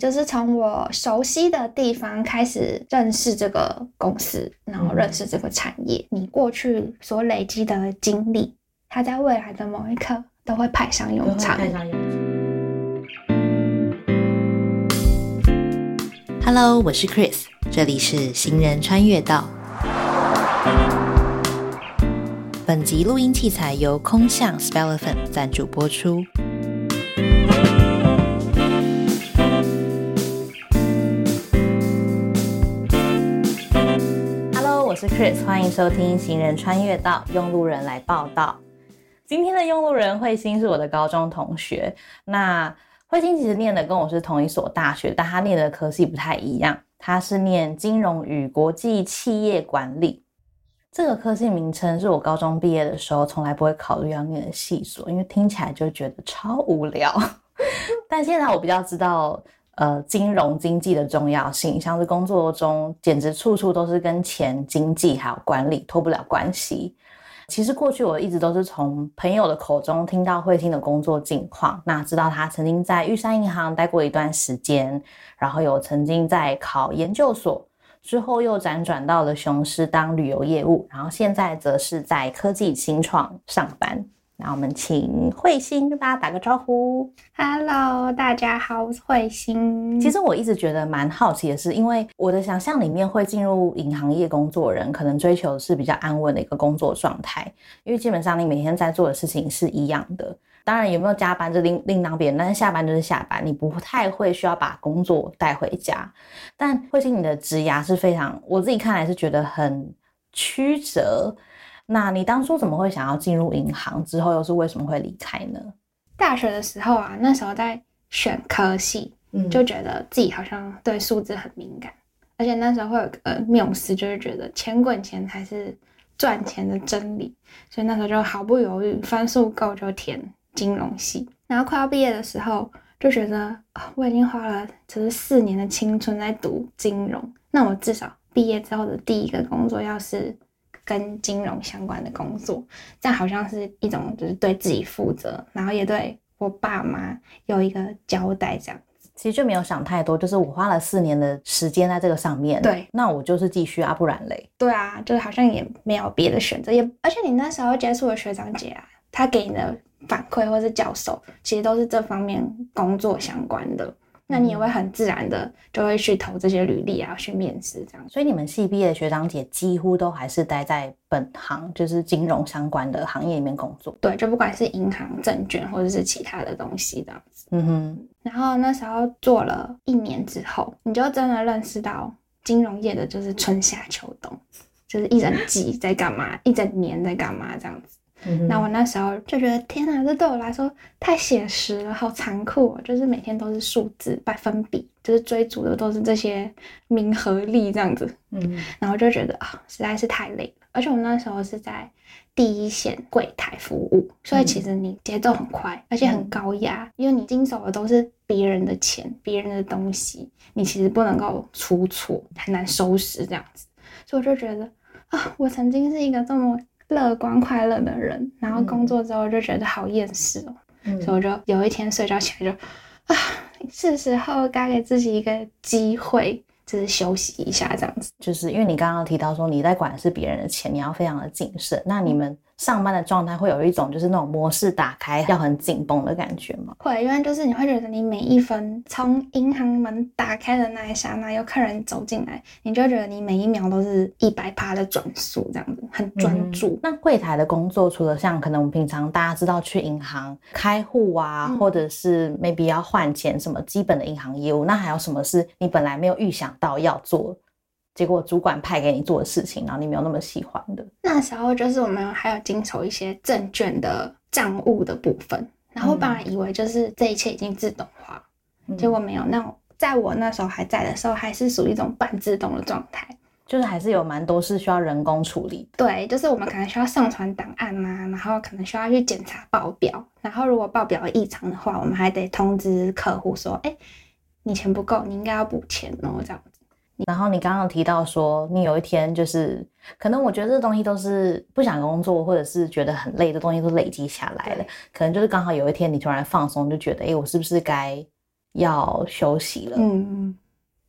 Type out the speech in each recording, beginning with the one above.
就是从我熟悉的地方开始认识这个公司，然后认识这个产业。你过去所累积的经历，它在未来的某一刻都会派上用场。Hello，我是 Chris，这里是行人穿越道。本集录音器材由空象 Speller 粉赞助播出。是 Chris，欢迎收听《行人穿越道》，用路人来报道。今天的用路人慧心是我的高中同学。那慧心其实念的跟我是同一所大学，但他念的科系不太一样。他是念金融与国际企业管理。这个科系名称是我高中毕业的时候从来不会考虑要念的系所，因为听起来就觉得超无聊。但现在我比较知道。呃，金融经济的重要性，像是工作中简直处处都是跟钱、经济还有管理脱不了关系。其实过去我一直都是从朋友的口中听到慧心的工作近况，那知道他曾经在玉山银行待过一段时间，然后有曾经在考研究所，之后又辗转到了雄狮当旅游业务，然后现在则是在科技新创上班。那我们请慧心跟大家打个招呼。Hello，大家好，我是慧心。其实我一直觉得蛮好奇的是，因为我的想象里面会进入银行业工作人，可能追求的是比较安稳的一个工作状态，因为基本上你每天在做的事情是一样的。当然有没有加班就另另当别论，但是下班就是下班，你不太会需要把工作带回家。但慧心你的职涯是非常，我自己看来是觉得很曲折。那你当初怎么会想要进入银行？之后又是为什么会离开呢？大学的时候啊，那时候在选科系，嗯就觉得自己好像对数字很敏感，而且那时候会有个缪斯，就是觉得钱滚钱才是赚钱的真理，所以那时候就毫不犹豫，分数够就填金融系。然后快要毕业的时候，就觉得我已经花了只是四年的青春在读金融，那我至少毕业之后的第一个工作要是。跟金融相关的工作，这样好像是一种就是对自己负责，然后也对我爸妈有一个交代。这样其实就没有想太多，就是我花了四年的时间在这个上面，对，那我就是继续啊，不然嘞？对啊，就是好像也没有别的选择，也而且你那时候接触的学长姐啊，他给你的反馈或是教授，其实都是这方面工作相关的。那你也会很自然的就会去投这些履历啊，去面试这样。所以你们系毕业的学长姐几乎都还是待在本行，就是金融相关的行业里面工作。对，就不管是银行、证券或者是其他的东西这样子。嗯哼。然后那时候做了一年之后，你就真的认识到金融业的就是春夏秋冬，就是一整季在干嘛，一整年在干嘛这样子。那我那时候就觉得，天哪，这对我来说太写实了，好残酷哦！就是每天都是数字、百分比，就是追逐的都是这些名和利这样子。嗯，然后就觉得啊，实在是太累了。而且我那时候是在第一线柜台服务，所以其实你节奏很快，而且很高压，因为你经手的都是别人的钱、别人的东西，你其实不能够出错，很难收拾这样子。所以我就觉得啊，我曾经是一个这么。乐观快乐的人，然后工作之后就觉得好厌世哦，所以我就有一天睡觉起来就啊，是时候该给自己一个机会，就是休息一下这样子。就是因为你刚刚提到说你在管的是别人的钱，你要非常的谨慎。那你们。上班的状态会有一种就是那种模式打开要很紧绷的感觉吗？会，因为就是你会觉得你每一分从银行门打开的那一刹那，有客人走进来，你就觉得你每一秒都是一百趴的转速这样子，很专注。那柜台的工作除了像可能我们平常大家知道去银行开户啊，或者是 maybe 要换钱什么基本的银行业务，那还有什么是你本来没有预想到要做？结果主管派给你做的事情，然后你没有那么喜欢的。那时候就是我们还有经手一些证券的账务的部分，然后本来以为就是这一切已经自动化，结果没有。那在我那时候还在的时候，还是属于一种半自动的状态，就是还是有蛮多是需要人工处理。对，就是我们可能需要上传档案啊，然后可能需要去检查报表，然后如果报表异常的话，我们还得通知客户说，哎，你钱不够，你应该要补钱哦，这样。然后你刚刚提到说，你有一天就是可能我觉得这东西都是不想工作，或者是觉得很累的东西都累积下来了，可能就是刚好有一天你突然放松，就觉得哎，我是不是该要休息了。嗯，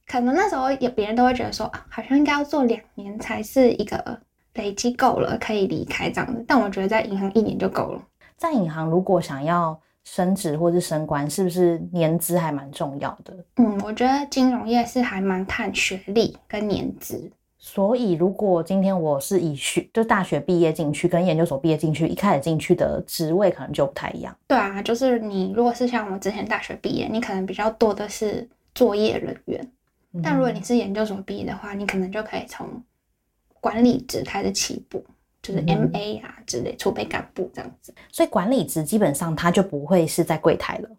可能那时候也别人都会觉得说啊，好像应该要做两年才是一个累积够了可以离开这样子。但我觉得在银行一年就够了。在银行如果想要升职或是升官，是不是年资还蛮重要的？嗯，我觉得金融业是还蛮看学历跟年资。所以，如果今天我是以学就大学毕业进去，跟研究所毕业进去，一开始进去的职位可能就不太一样。对啊，就是你如果是像我之前大学毕业，你可能比较多的是作业人员；但如果你是研究所毕业的话，你可能就可以从管理职开始起步，就是 M A 啊之类储备干部这样子。所以管理职基本上他就不会是在柜台了。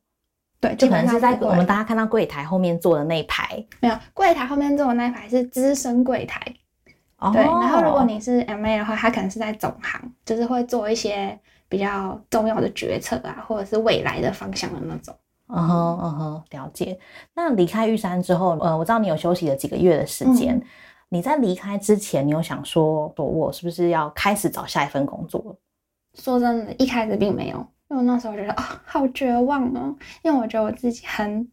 对，就可能是在我们大家看到柜台后面坐的那一排，没有柜台后面坐的那一排是资深柜台。对，然后如果你是 M A 的话，他可能是在总行，就是会做一些比较重要的决策啊，或者是未来的方向的那种。嗯哼嗯哼，了解。那离开玉山之后，呃，我知道你有休息了几个月的时间。你在离开之前，你有想说，我是不是要开始找下一份工作？说真的，一开始并没有。因为那时候觉得啊，好绝望哦。因为我觉得我自己很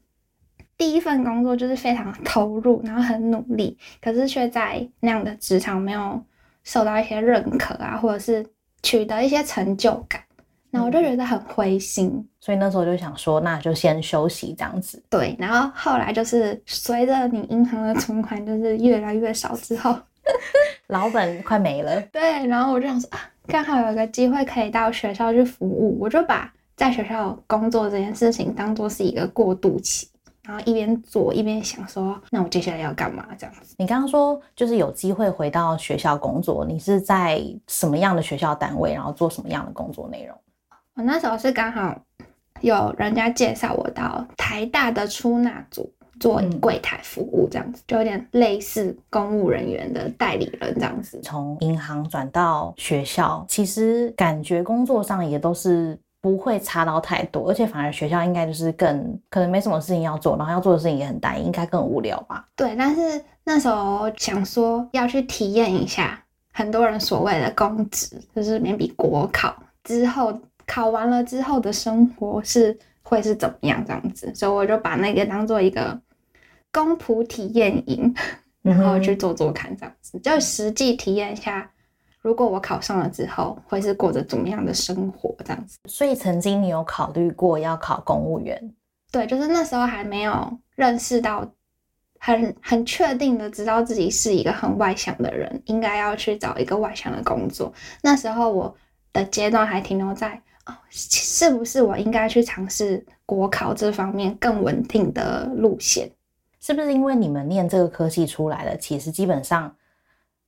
第一份工作就是非常投入，然后很努力，可是却在那样的职场没有受到一些认可啊，或者是取得一些成就感，那我就觉得很灰心。所以那时候就想说，那就先休息这样子。对，然后后来就是随着你银行的存款就是越来越少之后，老本快没了。对，然后我就想说啊。刚好有个机会可以到学校去服务，我就把在学校工作这件事情当做是一个过渡期，然后一边做一边想说，那我接下来要干嘛？这样子。你刚刚说就是有机会回到学校工作，你是在什么样的学校单位，然后做什么样的工作内容？我那时候是刚好有人家介绍我到台大的出纳组。做柜台服务这样子，就有点类似公务人员的代理人这样子。从银行转到学校，其实感觉工作上也都是不会差到太多，而且反而学校应该就是更可能没什么事情要做，然后要做的事情也很单一，应该更无聊吧？对，但是那时候想说要去体验一下很多人所谓的公职，就是免比国考之后考完了之后的生活是会是怎么样这样子，所以我就把那个当做一个。公仆体验营，然后去做做看，这样子就实际体验一下，如果我考上了之后，会是过着怎么样的生活？这样子。所以曾经你有考虑过要考公务员？对，就是那时候还没有认识到，很很确定的知道自己是一个很外向的人，应该要去找一个外向的工作。那时候我的阶段还停留在哦，是不是我应该去尝试国考这方面更稳定的路线？是不是因为你们念这个科系出来的，其实基本上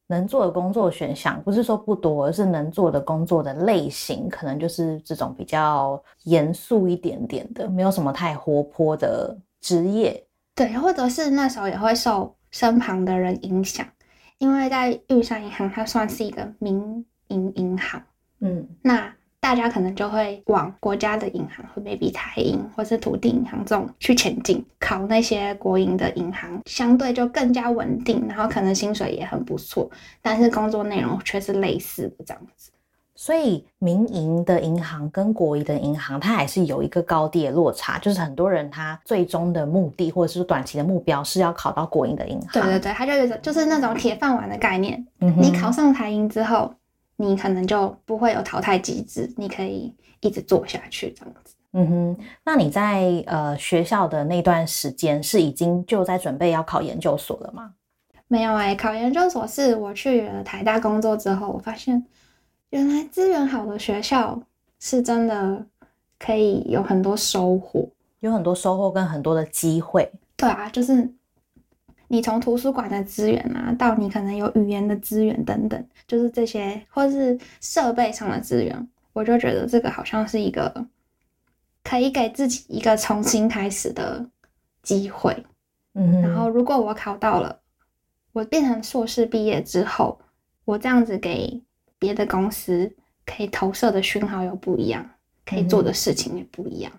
能做的工作选项不是说不多，而是能做的工作的类型可能就是这种比较严肃一点点的，没有什么太活泼的职业。对，或者是那时候也会受身旁的人影响，因为在玉山银行，它算是一个民营银行。嗯，那。大家可能就会往国家的银行，或 maybe 台银或是土地银行这种去前进，考那些国营的银行，相对就更加稳定，然后可能薪水也很不错，但是工作内容却是类似的这样子。所以民营的银行跟国营的银行，它还是有一个高低的落差，就是很多人他最终的目的或者是短期的目标是要考到国营的银行。对对对，它就就是那种铁饭碗的概念。你考上台银之后。你可能就不会有淘汰机制，你可以一直做下去这样子。嗯哼，那你在呃学校的那段时间是已经就在准备要考研究所了吗？没有哎，考研究所是我去了台大工作之后，我发现原来资源好的学校是真的可以有很多收获，有很多收获跟很多的机会。对啊，就是。你从图书馆的资源啊，到你可能有语言的资源等等，就是这些，或是设备上的资源，我就觉得这个好像是一个可以给自己一个重新开始的机会。嗯，然后如果我考到了，我变成硕士毕业之后，我这样子给别的公司可以投射的讯号又不一样，可以做的事情也不一样。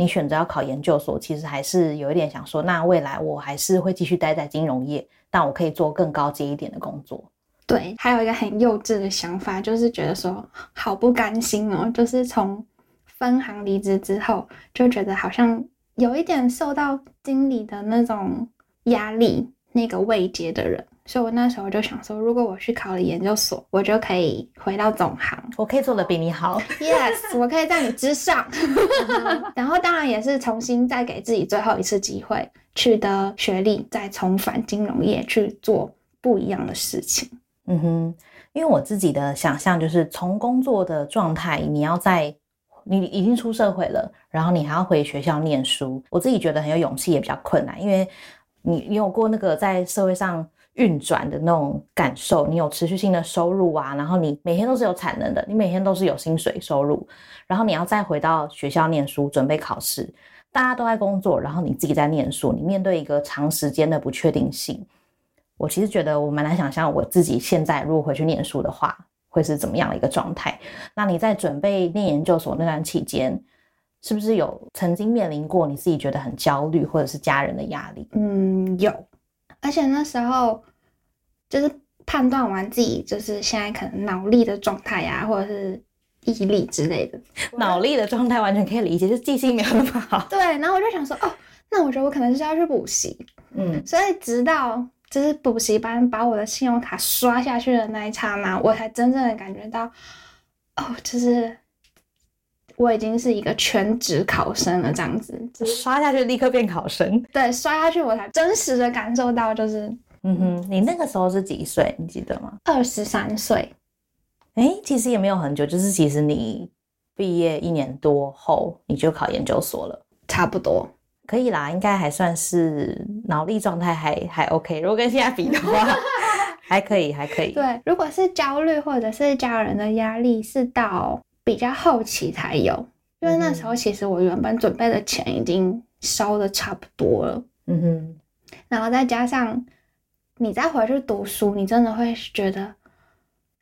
你选择要考研究所，其实还是有一点想说，那未来我还是会继续待在金融业，但我可以做更高阶一点的工作。对，还有一个很幼稚的想法，就是觉得说好不甘心哦，就是从分行离职之后，就觉得好像有一点受到经理的那种压力那个位阶的人。所以，我那时候就想说，如果我去考了研究所，我就可以回到总行，我可以做的比你好。Yes，我可以在你之上。然后，当然也是重新再给自己最后一次机会，取得学历，再重返金融业去做不一样的事情。嗯哼，因为我自己的想象就是，从工作的状态，你要在你已经出社会了，然后你还要回学校念书，我自己觉得很有勇气，也比较困难，因为你你有过那个在社会上。运转的那种感受，你有持续性的收入啊，然后你每天都是有产能的，你每天都是有薪水收入，然后你要再回到学校念书，准备考试，大家都在工作，然后你自己在念书，你面对一个长时间的不确定性，我其实觉得我蛮难想象我自己现在如果回去念书的话，会是怎么样的一个状态。那你在准备念研究所那段期间，是不是有曾经面临过你自己觉得很焦虑，或者是家人的压力？嗯，有。而且那时候就是判断完自己就是现在可能脑力的状态呀，或者是毅力之类的。脑力的状态完全可以理解，就记性没有那么好。对，然后我就想说，哦，那我觉得我可能是要去补习。嗯，所以直到就是补习班把我的信用卡刷下去的那一刹那，我才真正的感觉到，哦，就是。我已经是一个全职考生了，这样子刷下去立刻变考生。对，刷下去我才真实的感受到，就是嗯哼，你那个时候是几岁？你记得吗？二十三岁。哎，其实也没有很久，就是其实你毕业一年多后你就考研究所了，差不多可以啦，应该还算是脑力状态还还 OK。如果跟现在比的话，还可以，还可以。对，如果是焦虑或者是家人的压力，是到。比较后期才有，因为那时候其实我原本准备的钱已经烧的差不多了，嗯哼，然后再加上你再回去读书，你真的会觉得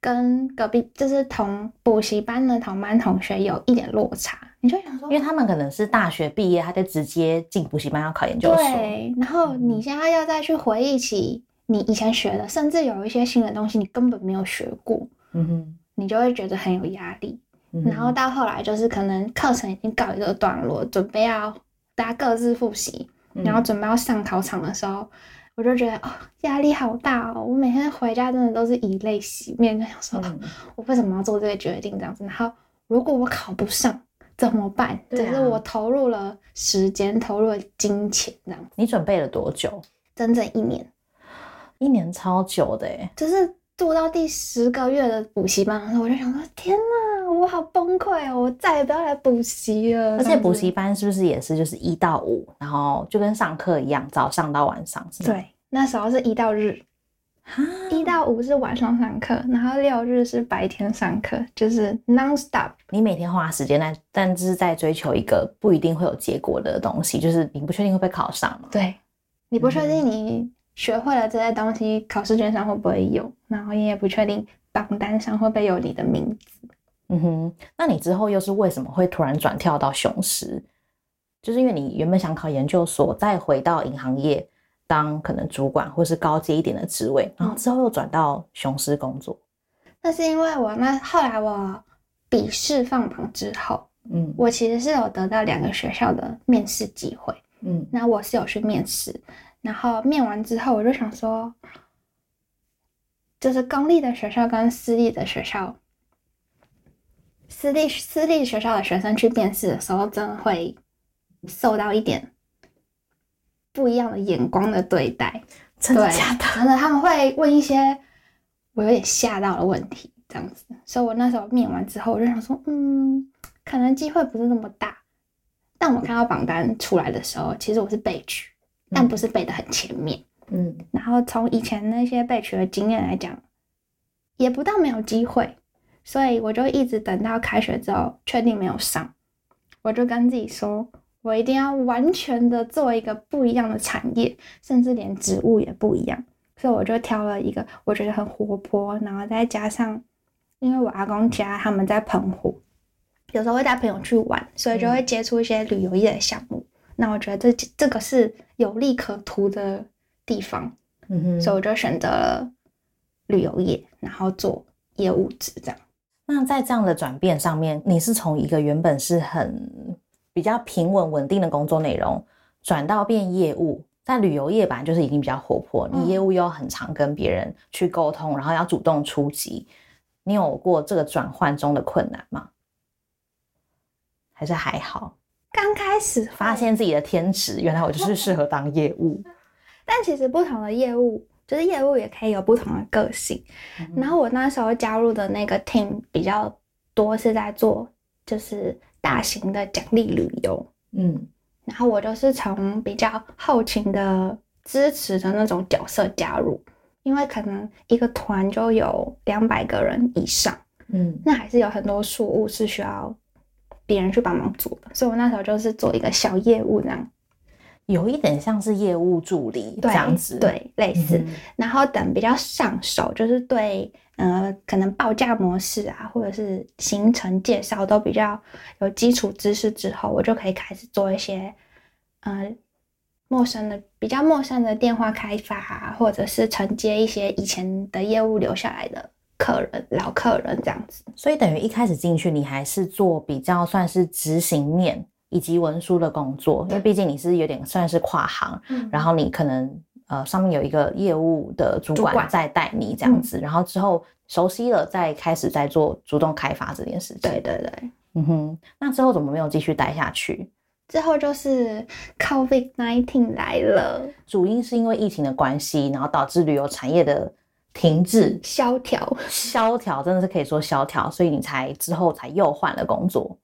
跟隔壁就是同补习班的同班同学有一点落差，你就想说，因为他们可能是大学毕业，他就直接进补习班要考研究所，对，然后你现在要再去回忆起你以前学的，甚至有一些新的东西你根本没有学过，嗯哼，你就会觉得很有压力。然后到后来就是可能课程已经告一个段落，准备要大家各自复习，然后准备要上考场的时候，我就觉得哦压力好大哦！我每天回家真的都是以泪洗面，就想说 我为什么要做这个决定这样子？然后如果我考不上怎么办？就是我投入了时间，投入了金钱这样。你准备了多久？整整一年，一年超久的哎！就是做到第十个月的补习班的时候，我就想说天哪！我好崩溃哦！我再也不要来补习了。而且补习班是不是也是就是一到五，然后就跟上课一样，早上到晚上是？对，那时候是一到日，一到五是晚上上课，然后六日是白天上课，就是 non stop。你每天花时间在，但是在追求一个不一定会有结果的东西，就是你不确定会不会考上嘛？对，你不确定你学会了这些东西，考试卷上会不会有，然后你也不确定榜单上会不会有你的名字。嗯哼，那你之后又是为什么会突然转跳到雄狮？就是因为你原本想考研究所，再回到银行业当可能主管或是高阶一点的职位，然后之后又转到雄狮工作。那是因为我那后来我笔试放榜之后，嗯，我其实是有得到两个学校的面试机会，嗯，那我是有去面试，然后面完之后我就想说，就是公立的学校跟私立的学校。私立私立学校的学生去面试的时候，真的会受到一点不一样的眼光的对待。真的假的？真的，他们会问一些我有点吓到的问题，这样子。所以我那时候面完之后，我就想说，嗯，可能机会不是那么大。但我看到榜单出来的时候，其实我是被取，但不是背的很前面。嗯。然后从以前那些被取的经验来讲，也不到没有机会。所以我就一直等到开学之后，确定没有上，我就跟自己说，我一定要完全的做一个不一样的产业，甚至连职务也不一样。所以我就挑了一个我觉得很活泼，然后再加上，因为我阿公家他们在澎湖，有时候会带朋友去玩，所以就会接触一些旅游业的项目。那我觉得这这个是有利可图的地方，嗯哼，所以我就选择了旅游业，然后做业务职这样。那在这样的转变上面，你是从一个原本是很比较平稳稳定的工作内容，转到变业务，在旅游业本来就是已经比较活泼，你业务又很常跟别人去沟通，然后要主动出击，你有过这个转换中的困难吗？还是还好？刚开始发现自己的天职，原来我就是适合当业务。但其实不同的业务，就是业务也可以有不同的个性。然后我那时候加入的那个 team 比较多是在做就是大型的奖励旅游，嗯，然后我就是从比较后勤的支持的那种角色加入，因为可能一个团就有两百个人以上，嗯，那还是有很多事务是需要别人去帮忙做的，所以我那时候就是做一个小业务这样。有一点像是业务助理这样子，对，类似。然后等比较上手，就是对，呃，可能报价模式啊，或者是行程介绍都比较有基础知识之后，我就可以开始做一些，呃，陌生的、比较陌生的电话开发啊，或者是承接一些以前的业务留下来的客人、老客人这样子。所以等于一开始进去，你还是做比较算是执行面。以及文书的工作，因为毕竟你是有点算是跨行，然后你可能呃上面有一个业务的主管在带你这样子，然后之后熟悉了再开始在做主动开发这件事情。对对对，嗯哼，那之后怎么没有继续待下去？之后就是 COVID nineteen 来了，主因是因为疫情的关系，然后导致旅游产业的停滞、萧条、萧条，真的是可以说萧条，所以你才之后才又换了工作。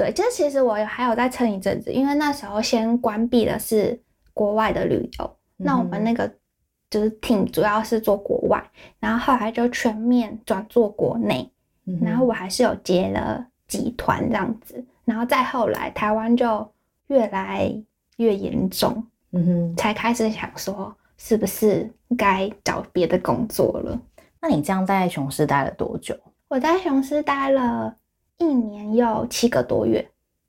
对，就其实我还有在撑一阵子，因为那时候先关闭的是国外的旅游，那我们那个就是挺主要是做国外，然后后来就全面转做国内，然后我还是有接了集团这样子，然后再后来台湾就越来越严重，嗯哼，才开始想说是不是该找别的工作了。那你这样在雄狮待了多久？我在雄狮待了。一年要七个多月，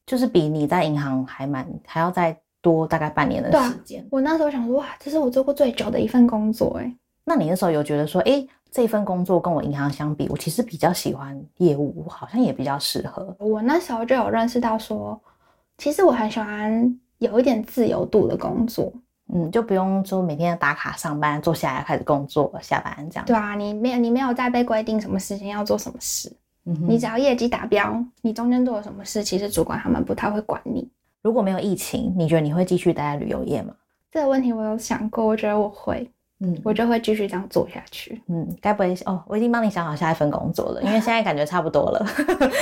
就是比你在银行还蛮还要再多大概半年的时间。我那时候想说，哇，这是我做过最久的一份工作哎。那你那时候有觉得说，哎，这份工作跟我银行相比，我其实比较喜欢业务，好像也比较适合。我那时候就有认识到说，其实我很喜欢有一点自由度的工作，嗯，就不用说每天打卡上班，坐下来开始工作，下班这样。对啊，你没有你没有再被规定什么时间要做什么事。你只要业绩达标，你中间做了什么事，其实主管他们不太会管你。如果没有疫情，你觉得你会继续待在旅游业吗？这个问题我有想过，我觉得我会，嗯，我就会继续这样做下去。嗯，该不会哦？我已经帮你想好下一份工作了，因为现在感觉差不多了，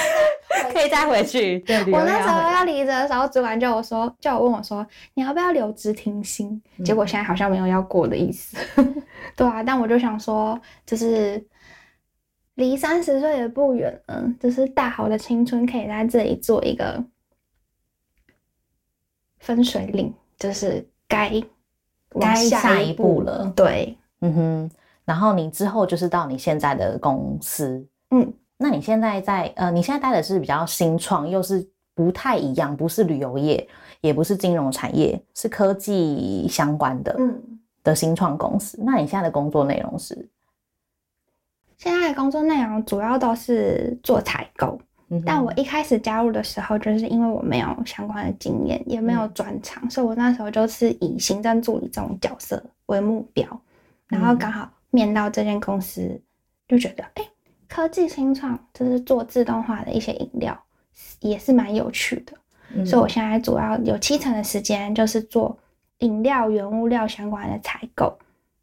可以再回去。我那时候要离职的时候，主管叫我说，叫我问我说，你要不要留职停薪？结果现在好像没有要过的意思。对啊，但我就想说，就是。离三十岁也不远了，就是大好的青春可以在这里做一个分水岭，就是该该下一步了。对，嗯哼。然后你之后就是到你现在的公司，嗯，那你现在在呃，你现在待的是比较新创，又是不太一样，不是旅游业，也不是金融产业，是科技相关的，嗯，的新创公司。那你现在的工作内容是？现在的工作内容主要都是做采购，但我一开始加入的时候，就是因为我没有相关的经验，也没有专长，所以我那时候就是以行政助理这种角色为目标，然后刚好面到这间公司，就觉得哎，科技新创就是做自动化的一些饮料，也是蛮有趣的，所以我现在主要有七成的时间就是做饮料原物料相关的采购，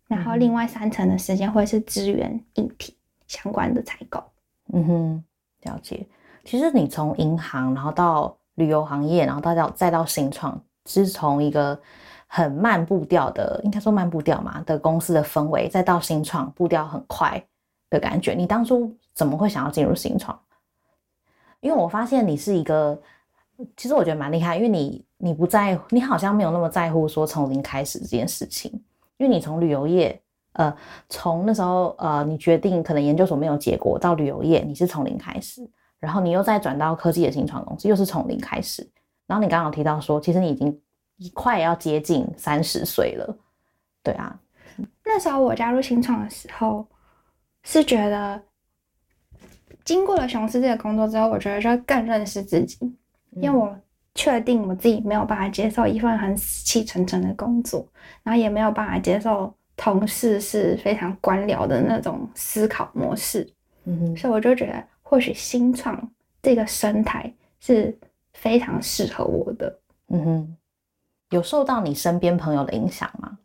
然后另外三成的时间会是支援硬体。相关的采购，嗯哼，了解。其实你从银行，然后到旅游行业，然后到到再到新创，是从一个很慢步调的，应该说慢步调嘛的公司的氛围，再到新创步调很快的感觉。你当初怎么会想要进入新创？因为我发现你是一个，其实我觉得蛮厉害，因为你你不在，你好像没有那么在乎说从零开始这件事情，因为你从旅游业。呃，从那时候，呃，你决定可能研究所没有结果，到旅游业，你是从零开始，然后你又再转到科技的新创公司，又是从零开始。然后你刚刚提到说，其实你已经快要接近三十岁了，对啊。那时候我加入新创的时候，是觉得经过了雄狮这个工作之后，我觉得就更认识自己，因为我确定我自己没有办法接受一份很死气沉沉的工作，然后也没有办法接受同事是非常官僚的那种思考模式。嗯哼，所以我就觉得，或许新创这个生态是非常适合我的。嗯哼，有受到你身边朋友的影响吗？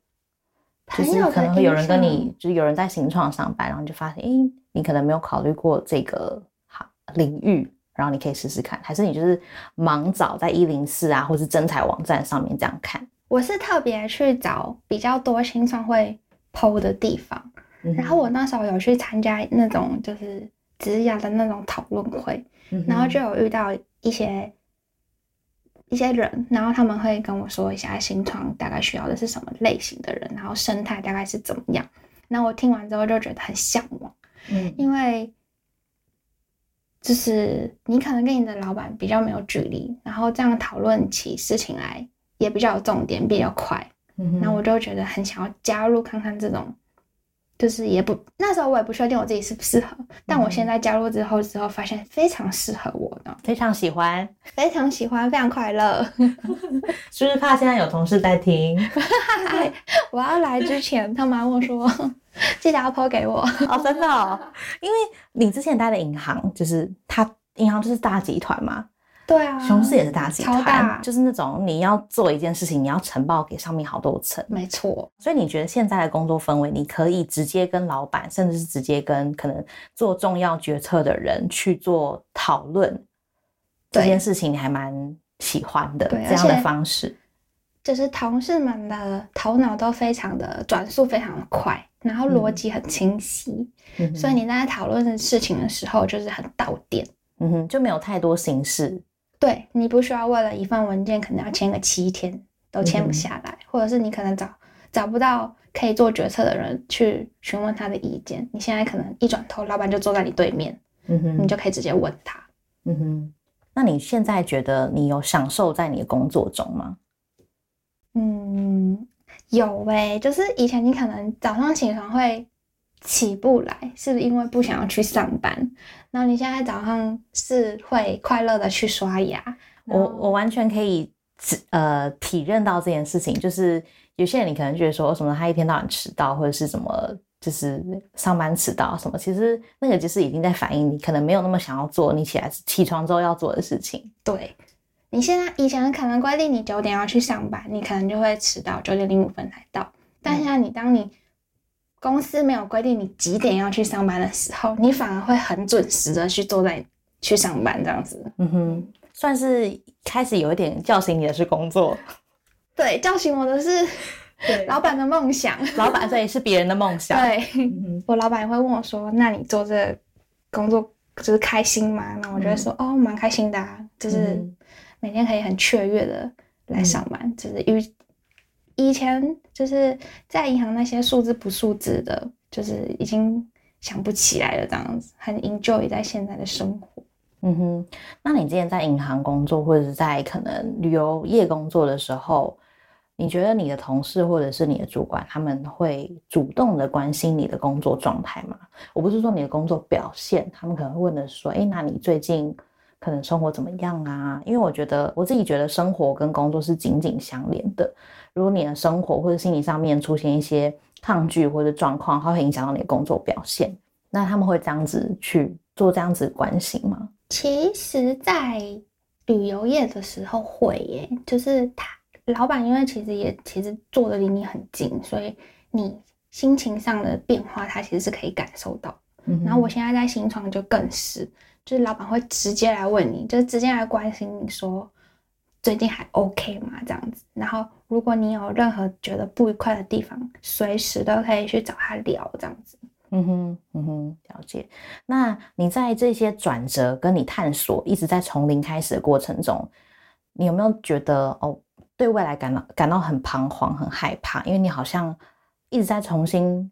就是可能会有人跟你，就是有人在新创上班，然后你就发现，哎，你可能没有考虑过这个哈领域，然后你可以试试看，还是你就是盲找在一零四啊，或是真彩网站上面这样看？我是特别去找比较多新创会 PO 的地方，然后我那时候有去参加那种就是职涯的那种讨论会，然后就有遇到一些。一些人，然后他们会跟我说一下新创大概需要的是什么类型的人，然后生态大概是怎么样。那我听完之后就觉得很向往，嗯，因为就是你可能跟你的老板比较没有距离，然后这样讨论起事情来也比较有重点，比较快。嗯，那我就觉得很想要加入看看这种。就是也不那时候我也不确定我自己适不适合，但我现在加入之后之后发现非常适合我呢，非常喜欢，非常喜欢，非常快乐。是不是怕现在有同事在听？我要来之前，他妈我说记得要抛给我哦，真的，哦因为你之前待的银行就是他银行就是大集团嘛。对啊，雄狮也是大集团，就是那种你要做一件事情，你要呈报给上面好多层。没错，所以你觉得现在的工作氛围，你可以直接跟老板，甚至是直接跟可能做重要决策的人去做讨论这件事情，你还蛮喜欢的这样的方式。就是同事们的头脑都非常的转速非常的快，然后逻辑很清晰，所以你在讨论的事情的时候，就是很到点。嗯哼，就没有太多形式。对你不需要为了一份文件可能要签个七天都签不下来，或者是你可能找找不到可以做决策的人去询问他的意见。你现在可能一转头，老板就坐在你对面，嗯哼，你就可以直接问他。嗯哼，那你现在觉得你有享受在你的工作中吗？嗯，有诶，就是以前你可能早上起床会。起不来，是不是因为不想要去上班？那你现在早上是会快乐的去刷牙？我我完全可以呃体认到这件事情。就是有些人你可能觉得说什么他一天到晚迟到，或者是什么就是上班迟到什么，其实那个就是已经在反映你可能没有那么想要做你起来起床之后要做的事情。对，你现在以前可能规定你九点要去上班，你可能就会迟到九点零五分才到，但现在你当你公司没有规定你几点要去上班的时候，你反而会很准时的去坐在去上班这样子。嗯哼，算是开始有一点叫醒你的是工作。对，叫醒我的是老板的梦想。老板这也是别人的梦想。对，我老板也会问我说：“那你做这工作就是开心吗？”那我就会说：“哦，蛮开心的啊，就是每天可以很雀跃的来上班，就是因为。”以前就是在银行那些数字不数字的，就是已经想不起来了，这样子很 enjoy 在现在的生活。嗯哼，那你之前在银行工作或者是在可能旅游业工作的时候，你觉得你的同事或者是你的主管他们会主动的关心你的工作状态吗？我不是说你的工作表现，他们可能会问的说，哎，那你最近可能生活怎么样啊？因为我觉得我自己觉得生活跟工作是紧紧相连的。如果你的生活或者心理上面出现一些抗拒或者状况，它会影响到你的工作表现。那他们会这样子去做这样子关心吗？其实，在旅游业的时候会耶，就是他老板因为其实也其实坐的离你很近，所以你心情上的变化，他其实是可以感受到。嗯然后我现在在新创就更是，就是老板会直接来问你，就是直接来关心你说。最近还 OK 吗？这样子，然后如果你有任何觉得不愉快的地方，随时都可以去找他聊，这样子。嗯哼，嗯哼，了解。那你在这些转折跟你探索，一直在从零开始的过程中，你有没有觉得哦，对未来感到感到很彷徨、很害怕？因为你好像一直在重新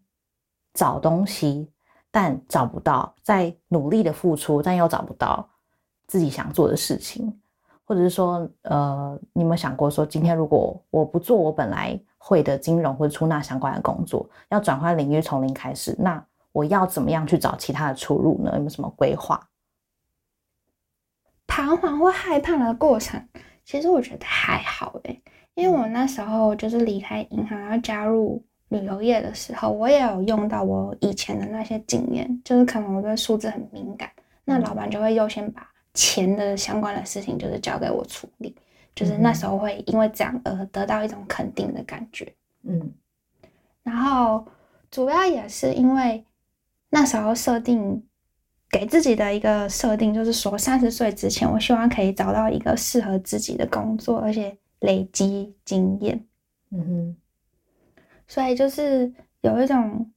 找东西，但找不到，在努力的付出，但又找不到自己想做的事情。或者是说，呃，你有没有想过说，今天如果我不做我本来会的金融或者出纳相关的工作，要转换领域从零开始，那我要怎么样去找其他的出路呢？有没有什么规划？彷徨或害怕的过程，其实我觉得还好诶，因为我那时候就是离开银行要加入旅游业的时候，我也有用到我以前的那些经验，就是可能我对数字很敏感，那老板就会优先把钱的相关的事情就是交给我处理，就是那时候会因为这样而得到一种肯定的感觉，嗯，然后主要也是因为那时候设定。给自己的一个设定就是说，三十岁之前，我希望可以找到一个适合自己的工作，而且累积经验。嗯哼。所以就是有一种，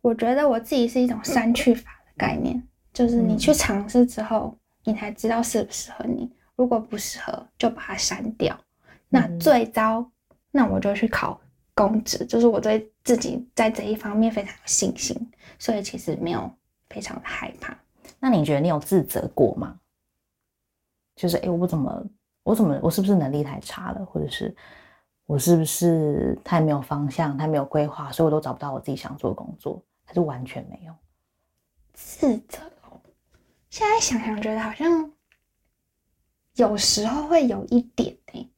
我觉得我自己是一种删去法的概念，就是你去尝试之后，你才知道适不适合你。如果不适合，就把它删掉。那最糟，那我就去考公职，就是我对自己在这一方面非常有信心，所以其实没有。非常的害怕。那你觉得你有自责过吗？就是哎，我怎么，我怎么，我是不是能力太差了，或者是我是不是太没有方向，太没有规划，所以我都找不到我自己想做的工作？还是完全没有自责？现在想想，觉得好像有时候会有一点哎，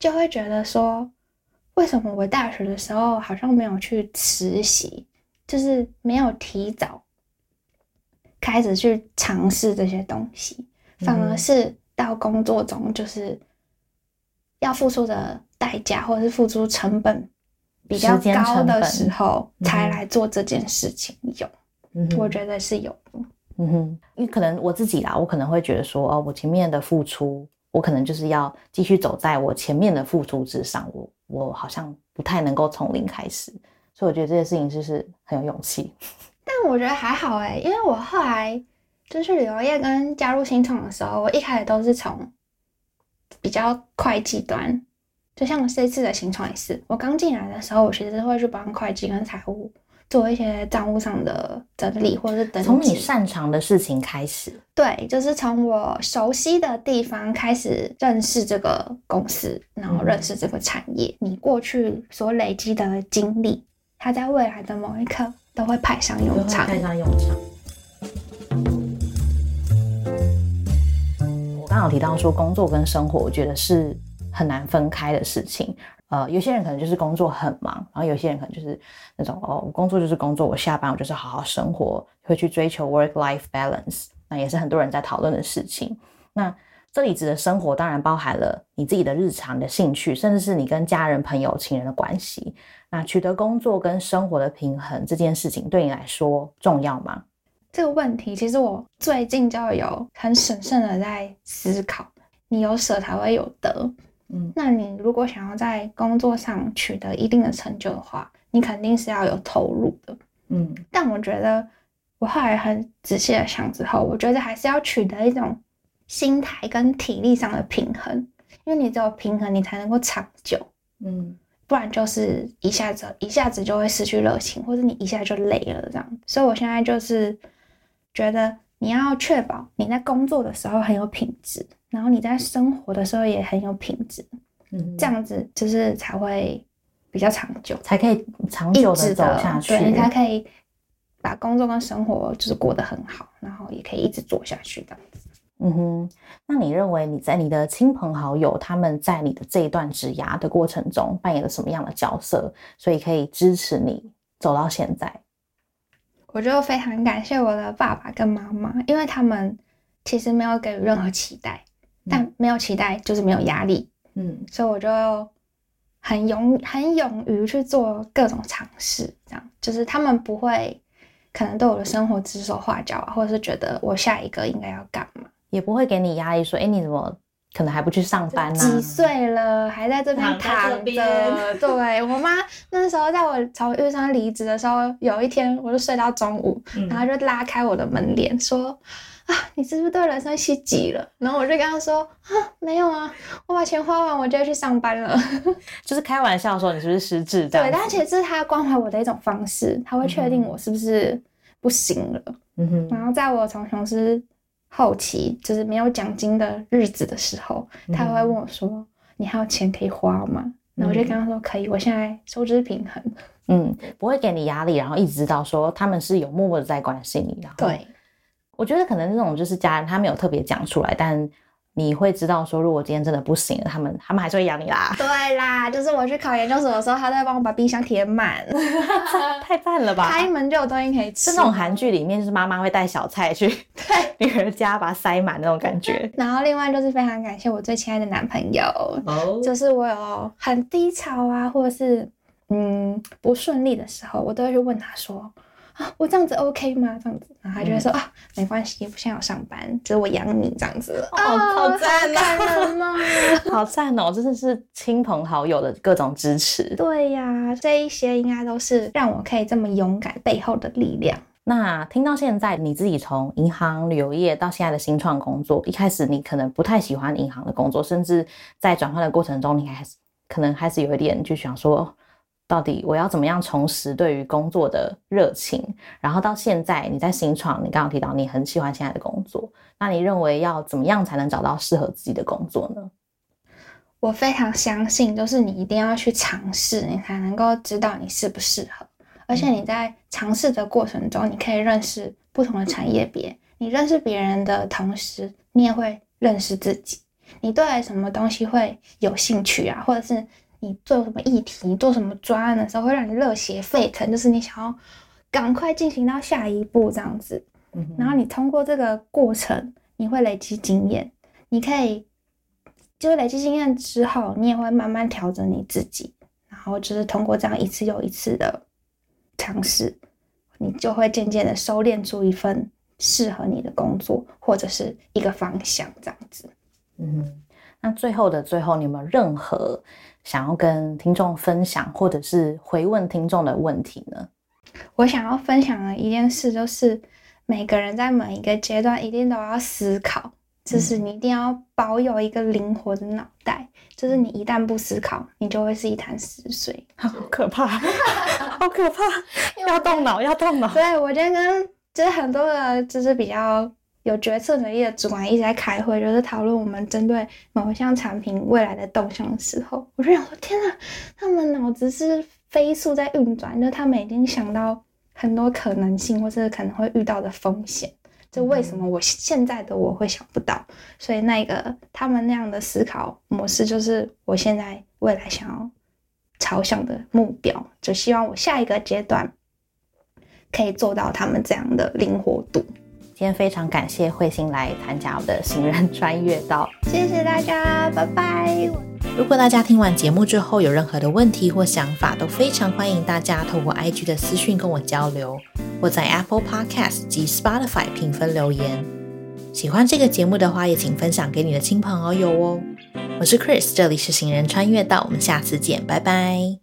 就会觉得说，为什么我大学的时候好像没有去实习，就是没有提早。开始去尝试这些东西，反而是到工作中，就是要付出的代价或者是付出成本比较高的时候，才来做这件事情。有，我觉得是有。嗯哼，因为可能我自己啦，我可能会觉得说，哦，我前面的付出，我可能就是要继续走在我前面的付出之上，我我好像不太能够从零开始，所以我觉得这件事情就是很有勇气。但我觉得还好哎，因为我后来就是旅游业跟加入新创的时候，我一开始都是从比较会计端，就像这次的行程也是，我刚进来的时候，我其实会去帮会计跟财务做一些账务上的整理，或者是等从你擅长的事情开始，对，就是从我熟悉的地方开始认识这个公司，然后认识这个产业，你过去所累积的经历，它在未来的某一刻。都会派上用场。派上用场。我刚好提到说，工作跟生活，我觉得是很难分开的事情。呃，有些人可能就是工作很忙，然后有些人可能就是那种哦，工作就是工作，我下班我就是好好生活，会去追求 work life balance。那也是很多人在讨论的事情。那这里指的生活，当然包含了你自己的日常的兴趣，甚至是你跟家人、朋友、情人的关系。那取得工作跟生活的平衡这件事情，对你来说重要吗？这个问题，其实我最近就有很审慎的在思考。你有舍才会有得，嗯，那你如果想要在工作上取得一定的成就的话，你肯定是要有投入的，嗯。但我觉得，我后来很仔细的想之后，我觉得还是要取得一种。心态跟体力上的平衡，因为你只有平衡，你才能够长久。嗯，不然就是一下子一下子就会失去热情，或者你一下就累了这样。所以我现在就是觉得你要确保你在工作的时候很有品质，然后你在生活的时候也很有品质。嗯，这样子就是才会比较长久，才可以长久的走下去。对，你才可以把工作跟生活就是过得很好，然后也可以一直做下去的。嗯哼，那你认为你在你的亲朋好友他们在你的这一段职涯的过程中扮演了什么样的角色，所以可以支持你走到现在？我就非常感谢我的爸爸跟妈妈，因为他们其实没有给予任何期待，但没有期待就是没有压力。嗯，所以我就很勇很勇于去做各种尝试，这样就是他们不会可能对我的生活指手画脚啊，或者是觉得我下一个应该要干嘛。也不会给你压力，说，哎，你怎么可能还不去上班呢？几岁了，还在这边躺着？对我妈那时候，在我从玉山离职的时候，有一天我就睡到中午，然后就拉开我的门帘说：“啊，你是不是对人生心急了？”然后我就跟她说：“啊，没有啊，我把钱花完，我就要去上班了。”就是开玩笑说你是不是失智？对，但其实这是他关怀我的一种方式，他会确定我是不是不行了。嗯哼，然后在我从雄狮。后期就是没有奖金的日子的时候，他会问我说：“你还有钱可以花吗？”然后我就跟他说：“可以，我现在收支平衡。”嗯，不会给你压力，然后一直知道说他们是有默默的在关心你。然后，对，我觉得可能那种就是家人他没有特别讲出来，但你会知道说，如果今天真的不行了，他们他们还是会养你啦。对啦，就是我去考研究所的时候，他都会帮我把冰箱填满，太赞了吧！开门就有东西可以吃。是那种韩剧里面，就是妈妈会带小菜去对女儿家，把它塞满那种感觉。然后另外就是非常感谢我最亲爱的男朋友，哦，就是我有很低潮啊，或者是嗯不顺利的时候，我都会去问他说。啊，我这样子 OK 吗？这样子，然后他就会说啊，没关系，我现在有上班，就是我养你这样子。哦，好赞呐！好赞哦，真的是亲朋好友的各种支持。对呀，这一些应该都是让我可以这么勇敢背后的力量。那听到现在，你自己从银行、旅游业到现在的新创工作，一开始你可能不太喜欢银行的工作，甚至在转换的过程中，你还是可能还是有一点就想说。到底我要怎么样重拾对于工作的热情？然后到现在你在新创，你刚刚提到你很喜欢现在的工作，那你认为要怎么样才能找到适合自己的工作呢？我非常相信，就是你一定要去尝试，你才能够知道你适不适合。而且你在尝试的过程中，你可以认识不同的产业别，你认识别人的同时，你也会认识自己。你对什么东西会有兴趣啊？或者是？你做什么议题、做什么专案的时候，会让你热血沸腾，就是你想要赶快进行到下一步这样子。然后你通过这个过程，你会累积经验，你可以就是累积经验之后，你也会慢慢调整你自己。然后就是通过这样一次又一次的尝试，你就会渐渐的收敛出一份适合你的工作或者是一个方向这样子。嗯，那最后的最后，你有没有任何？想要跟听众分享，或者是回问听众的问题呢？我想要分享的一件事就是，每个人在每一个阶段一定都要思考，就是你一定要保有一个灵活的脑袋，就是你一旦不思考，你就会是一潭死水，好可怕，好可怕，要动脑，要动脑。对我今天跟就是很多的，就是比较。有决策能力的主管一直在开会，就是讨论我们针对某一项产品未来的动向的时候，我就想说：天呐，他们脑子是飞速在运转，就他们已经想到很多可能性，或是可能会遇到的风险。就为什么我现在的我会想不到？所以那个他们那样的思考模式，就是我现在未来想要朝向的目标。就希望我下一个阶段可以做到他们这样的灵活度。今天非常感谢慧心来参加我的行人穿越道，谢谢大家，拜拜。如果大家听完节目之后有任何的问题或想法，都非常欢迎大家透过 IG 的私讯跟我交流，或在 Apple Podcast 及 Spotify 评分留言。喜欢这个节目的话，也请分享给你的亲朋好友哦。我是 Chris，这里是行人穿越道，我们下次见，拜拜。